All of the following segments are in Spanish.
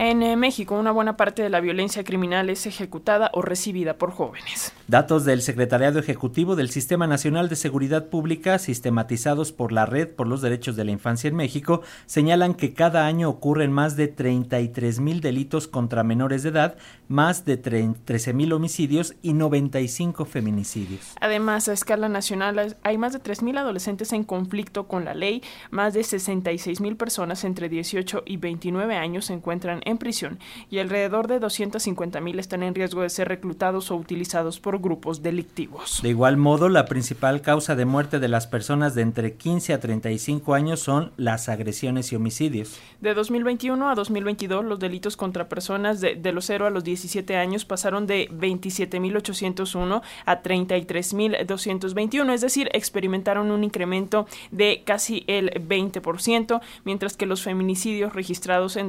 En eh, México, una buena parte de la violencia criminal es ejecutada o recibida por jóvenes. Datos del Secretariado Ejecutivo del Sistema Nacional de Seguridad Pública, sistematizados por la Red por los Derechos de la Infancia en México, señalan que cada año ocurren más de 33 mil delitos contra menores de edad, más de 13 mil homicidios y 95 feminicidios. Además, a escala nacional hay más de 3 mil adolescentes en conflicto con la ley, más de 66 mil personas entre 18 y 29 años se encuentran en prisión y alrededor de 250 mil están en riesgo de ser reclutados o utilizados por grupos delictivos. De igual modo, la principal causa de muerte de las personas de entre 15 a 35 años son las agresiones y homicidios. De 2021 a 2022, los delitos contra personas de, de los 0 a los 17 años pasaron de 27.801 a 33.221, es decir, experimentaron un incremento de casi el 20%, mientras que los feminicidios registrados en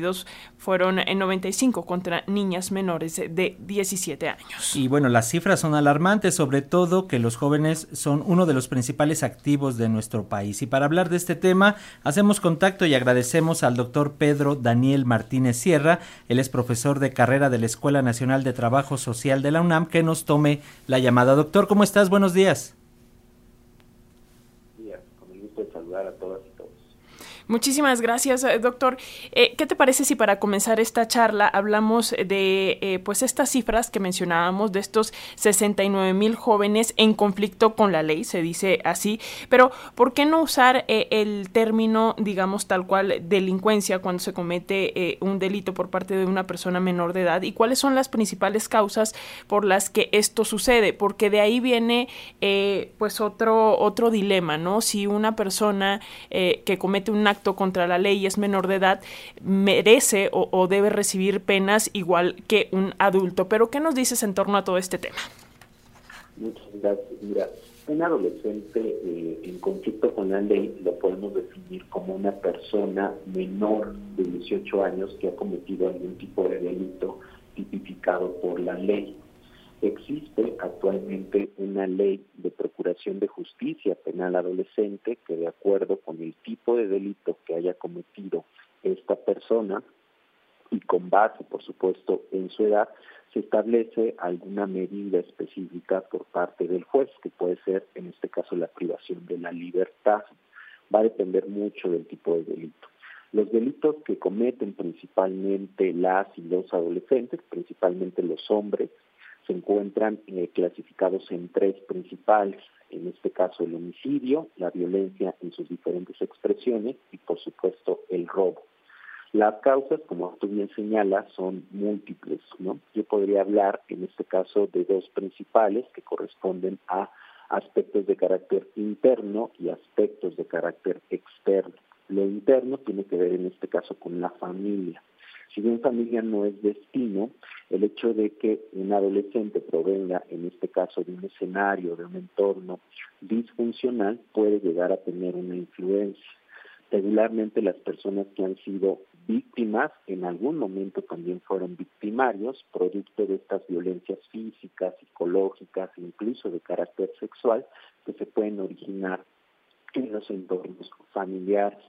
2022 fueron en 95 contra niñas menores de 17 años. Y bueno, las cifras son alarmantes, sobre todo que los jóvenes son uno de los principales activos de nuestro país. Y para hablar de este tema, hacemos contacto y agradecemos al doctor Pedro Daniel Martínez Sierra, él es profesor de carrera de la Escuela Nacional de Trabajo Social de la UNAM, que nos tome la llamada. Doctor, ¿cómo estás? Buenos días. saludar a todas y todos. Muchísimas gracias, eh, doctor. Eh, ¿Qué te parece si para comenzar esta charla hablamos de eh, pues estas cifras que mencionábamos de estos 69 mil jóvenes en conflicto con la ley, se dice así, pero ¿por qué no usar el término, digamos tal cual, delincuencia cuando se comete un delito por parte de una persona menor de edad y cuáles son las principales causas por las que esto sucede? Porque de ahí viene pues otro otro dilema, ¿no? Si una persona que comete un contra la ley y es menor de edad, merece o, debe recibir penas igual que un adulto. Pero, ¿qué nos dices en torno a todo este tema? Muchas gracias. Mira, un adolescente eh, en conflicto con la ley lo podemos definir como una persona menor de 18 años que ha cometido algún tipo de delito tipificado por la ley. Existe actualmente una ley de procuración de justicia penal adolescente que de acuerdo con el tipo de delito que haya cometido esta persona y con base, por supuesto, en su edad, se establece alguna medida específica por parte del juez, que puede ser, en este caso, la privación de la libertad. Va a depender mucho del tipo de delito. Los delitos que cometen principalmente las y los adolescentes, principalmente los hombres, se encuentran eh, clasificados en tres principales, en este caso el homicidio, la violencia en sus diferentes expresiones y por supuesto el robo. Las causas, como tú bien señalas, son múltiples. Yo podría hablar en este caso de dos principales que corresponden a aspectos de carácter interno y aspectos de carácter externo. Lo interno tiene que ver en este caso con la familia. Si bien familia no es destino, el hecho de que un adolescente provenga, en este caso, de un escenario, de un entorno disfuncional, puede llegar a tener una influencia. Regularmente las personas que han sido víctimas en algún momento también fueron victimarios, producto de estas violencias físicas, psicológicas, incluso de carácter sexual, que se pueden originar en los entornos familiares.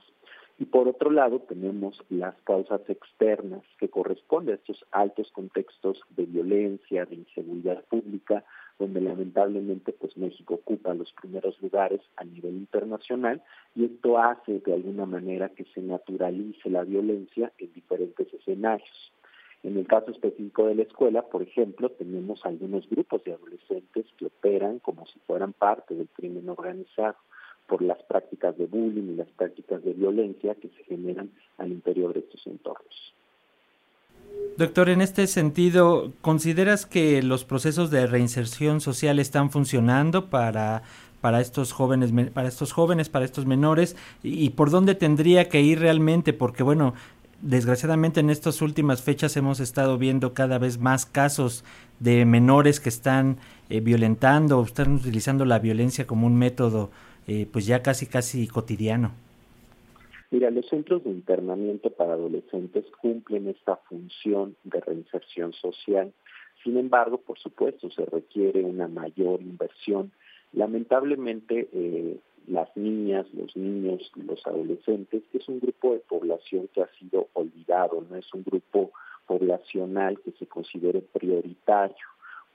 Y por otro lado tenemos las causas externas que corresponden a estos altos contextos de violencia, de inseguridad pública, donde lamentablemente pues México ocupa los primeros lugares a nivel internacional y esto hace de alguna manera que se naturalice la violencia en diferentes escenarios. En el caso específico de la escuela, por ejemplo, tenemos algunos grupos de adolescentes que operan como si fueran parte del crimen organizado por las prácticas de bullying y las prácticas de violencia que se generan al interior de estos entornos. Doctor, en este sentido, ¿consideras que los procesos de reinserción social están funcionando para, para estos jóvenes, para estos jóvenes, para estos menores? ¿Y por dónde tendría que ir realmente? Porque bueno, desgraciadamente en estas últimas fechas hemos estado viendo cada vez más casos de menores que están eh, violentando o están utilizando la violencia como un método eh, pues ya casi casi cotidiano. Mira, los centros de internamiento para adolescentes cumplen esta función de reinserción social. Sin embargo, por supuesto, se requiere una mayor inversión. Lamentablemente, eh, las niñas, los niños, los adolescentes, es un grupo de población que ha sido olvidado, no es un grupo poblacional que se considere prioritario.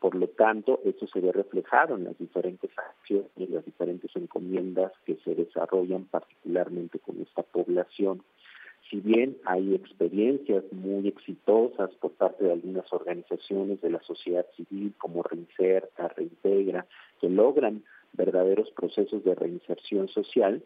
Por lo tanto, eso se ve reflejado en las diferentes acciones y las diferentes encomiendas que se desarrollan particularmente con esta población. Si bien hay experiencias muy exitosas por parte de algunas organizaciones de la sociedad civil como Reinserta, Reintegra, que logran verdaderos procesos de reinserción social,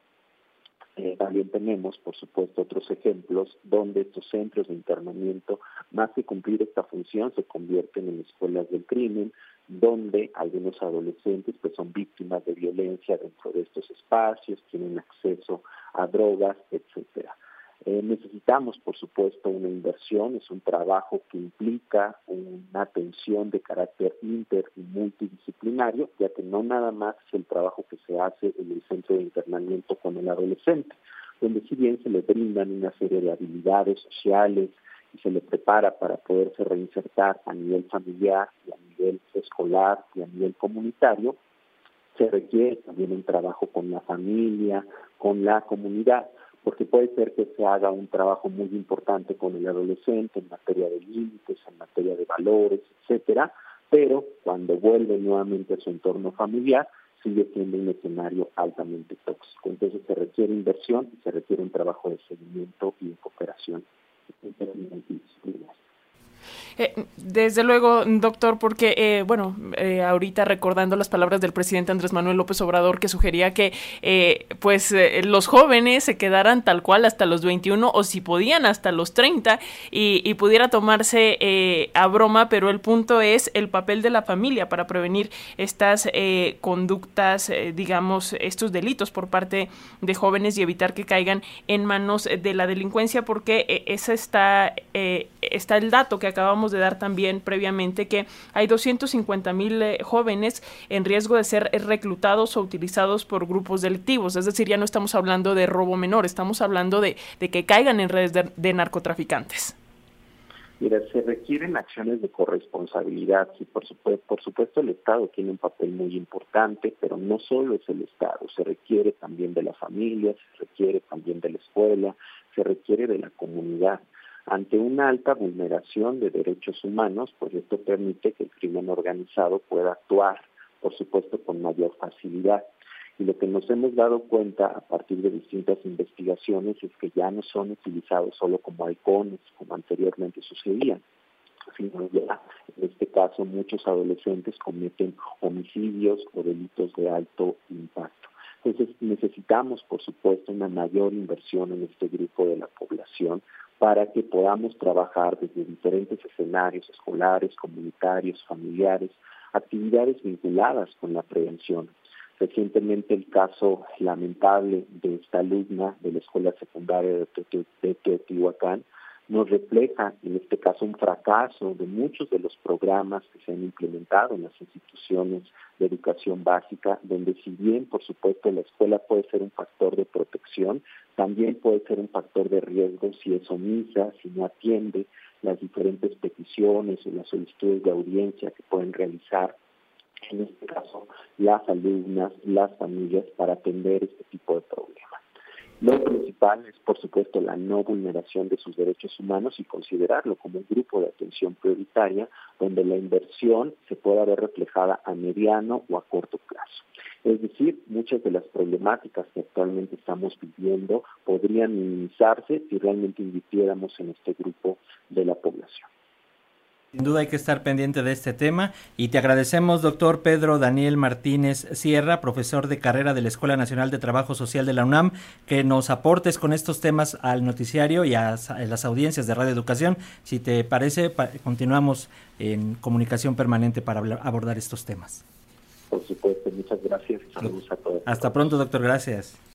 eh, también tenemos, por supuesto, otros ejemplos donde estos centros de internamiento, más que cumplir esta función, se convierten en escuelas del crimen, donde algunos adolescentes pues son víctimas de violencia dentro de estos espacios, tienen acceso a drogas, etcétera. Eh, necesitamos, por supuesto, una inversión, es un trabajo que implica una atención de carácter inter y multidisciplinario, ya que no nada más es el trabajo que se hace en el centro de internamiento con el adolescente, donde si bien se le brindan una serie de habilidades sociales y se le prepara para poderse reinsertar a nivel familiar y a nivel escolar y a nivel comunitario, se requiere también un trabajo con la familia, con la comunidad, porque puede ser que se haga un trabajo muy importante con el adolescente en materia de límites, en materia de valores, etcétera, pero cuando vuelve nuevamente a su entorno familiar, sigue siendo un escenario altamente tóxico. Entonces se requiere inversión y se requiere un trabajo de seguimiento y de cooperación eh, desde luego, doctor, porque, eh, bueno, eh, ahorita recordando las palabras del presidente Andrés Manuel López Obrador que sugería que, pues, los jóvenes se quedaran tal cual hasta los 21 o si podían hasta los 30 y, y pudiera tomarse a broma, pero el punto es el papel de la familia para prevenir estas conductas, digamos, estos delitos por parte de jóvenes y evitar que caigan en manos de la delincuencia, porque ese está, está el dato que acabamos de dar también previamente que hay 250 mil eh, jóvenes en riesgo de ser reclutados o utilizados por grupos delictivos. Es decir, ya no estamos hablando de robo menor, estamos hablando de, que caigan en redes de, narcotraficantes. Mira, se requieren acciones de corresponsabilidad y por supuesto, por supuesto el Estado tiene un papel muy importante, pero no solo es el Estado, se requiere también de la familia, se requiere también de la escuela, se requiere de la comunidad. Ante una alta vulneración de derechos humanos, pues esto permite que el crimen organizado pueda actuar, por supuesto, con mayor facilidad. Y lo que nos hemos dado cuenta a partir de distintas investigaciones es que ya no son utilizados solo como halcones, como anteriormente sucedía, sino ya en este caso muchos adolescentes cometen homicidios o delitos de alto impacto. Entonces necesitamos, por supuesto, una mayor inversión en este grupo de la población para que podamos trabajar desde diferentes escenarios escolares, comunitarios, familiares, actividades vinculadas con la prevención. Recientemente el caso lamentable de esta alumna de la escuela secundaria de Teotihuacán nos refleja en este caso un fracaso de muchos de los programas que se han implementado en las instituciones de educación básica, donde si bien por supuesto la escuela puede ser un factor de protección, también puede ser un factor de riesgo si es omisa, si no atiende las diferentes peticiones o las solicitudes de audiencia que pueden realizar en este caso las alumnas, las familias para atender este tipo de problemas. Lo principal es, por supuesto, la no vulneración de sus derechos humanos y considerarlo como un grupo de atención prioritaria donde la inversión se pueda ver reflejada a mediano o a corto plazo. Es decir, muchas de las problemáticas que actualmente estamos viviendo podrían minimizarse si realmente invirtiéramos en este grupo de la población. Sin duda hay que estar pendiente de este tema y te agradecemos, doctor Pedro Daniel Martínez Sierra, profesor de carrera de la Escuela Nacional de Trabajo Social de la UNAM, que nos aportes con estos temas al noticiario y a, las audiencias de Radio Educación. Si te parece, continuamos en comunicación permanente para abordar estos temas. Por supuesto, muchas gracias saludos a todos. Hasta pronto, doctor, gracias.